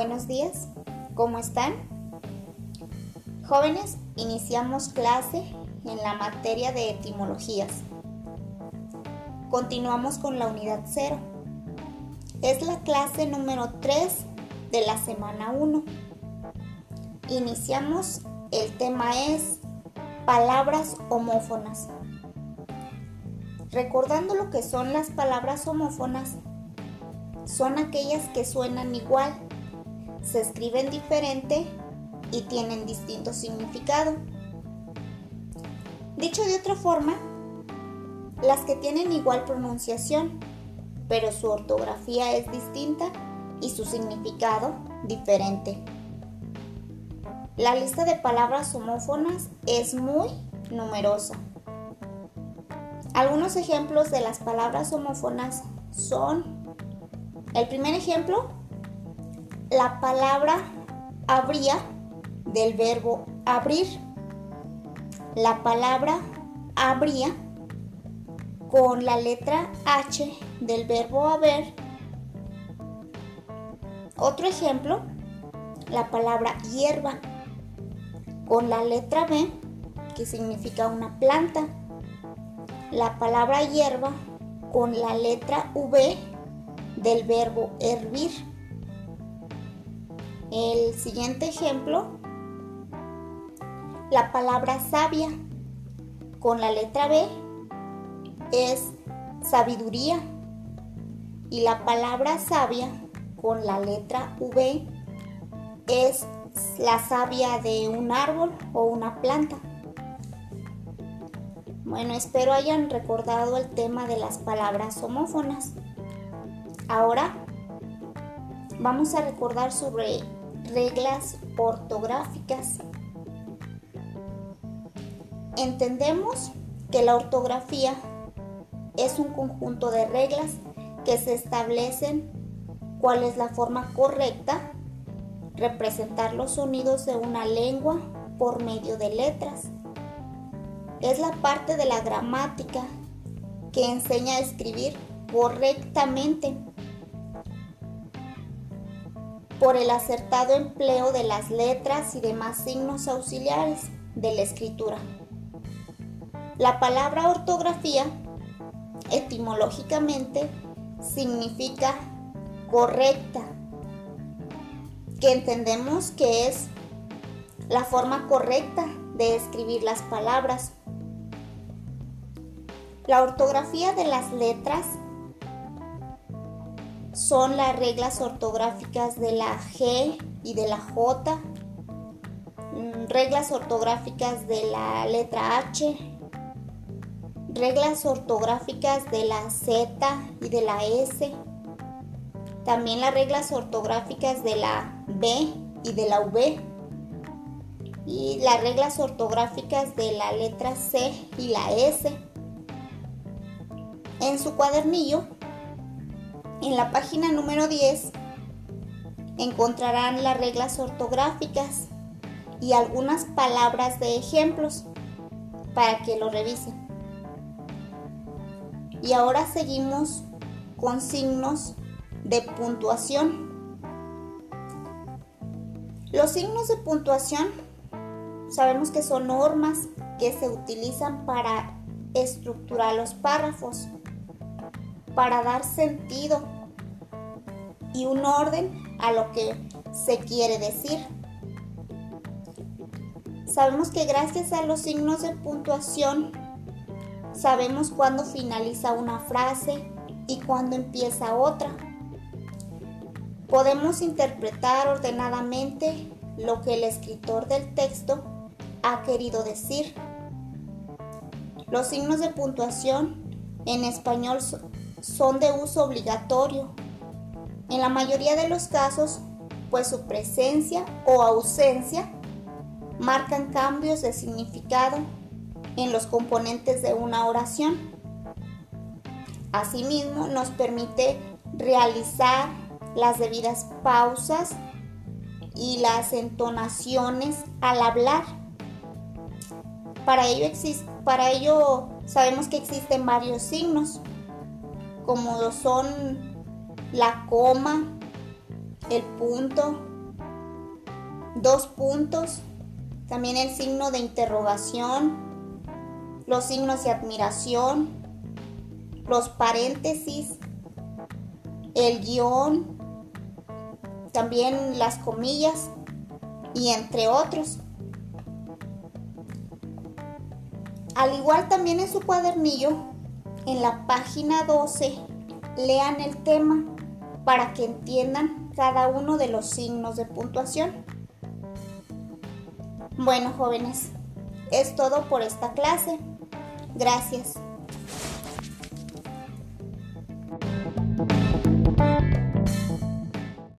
Buenos días, ¿cómo están? Jóvenes, iniciamos clase en la materia de etimologías. Continuamos con la unidad 0. Es la clase número 3 de la semana 1. Iniciamos, el tema es palabras homófonas. Recordando lo que son las palabras homófonas, son aquellas que suenan igual, se escriben diferente y tienen distinto significado. Dicho de otra forma, las que tienen igual pronunciación, pero su ortografía es distinta y su significado diferente. La lista de palabras homófonas es muy numerosa. Algunos ejemplos de las palabras homófonas son el primer ejemplo, la palabra habría del verbo abrir. La palabra habría con la letra H del verbo haber. Otro ejemplo, la palabra hierba con la letra B que significa una planta. La palabra hierba con la letra V del verbo hervir. El siguiente ejemplo, la palabra sabia con la letra B es sabiduría y la palabra sabia con la letra V es la savia de un árbol o una planta. Bueno, espero hayan recordado el tema de las palabras homófonas. Ahora vamos a recordar sobre reglas ortográficas. Entendemos que la ortografía es un conjunto de reglas que se establecen cuál es la forma correcta representar los sonidos de una lengua por medio de letras. Es la parte de la gramática que enseña a escribir correctamente por el acertado empleo de las letras y demás signos auxiliares de la escritura. La palabra ortografía etimológicamente significa correcta, que entendemos que es la forma correcta de escribir las palabras. La ortografía de las letras son las reglas ortográficas de la G y de la J, mm, reglas ortográficas de la letra H, reglas ortográficas de la Z y de la S, también las reglas ortográficas de la B y de la V. Y las reglas ortográficas de la letra C y la S. En su cuadernillo en la página número 10 encontrarán las reglas ortográficas y algunas palabras de ejemplos para que lo revisen. Y ahora seguimos con signos de puntuación. Los signos de puntuación sabemos que son normas que se utilizan para estructurar los párrafos para dar sentido y un orden a lo que se quiere decir. Sabemos que gracias a los signos de puntuación sabemos cuándo finaliza una frase y cuándo empieza otra. Podemos interpretar ordenadamente lo que el escritor del texto ha querido decir. Los signos de puntuación en español son de uso obligatorio. En la mayoría de los casos, pues su presencia o ausencia marcan cambios de significado en los componentes de una oración. Asimismo, nos permite realizar las debidas pausas y las entonaciones al hablar. Para ello, sabemos que existen varios signos como son la coma, el punto, dos puntos, también el signo de interrogación, los signos de admiración, los paréntesis, el guion, también las comillas y entre otros. Al igual también en su cuadernillo, en la página 12, lean el tema para que entiendan cada uno de los signos de puntuación. Bueno, jóvenes, es todo por esta clase. Gracias.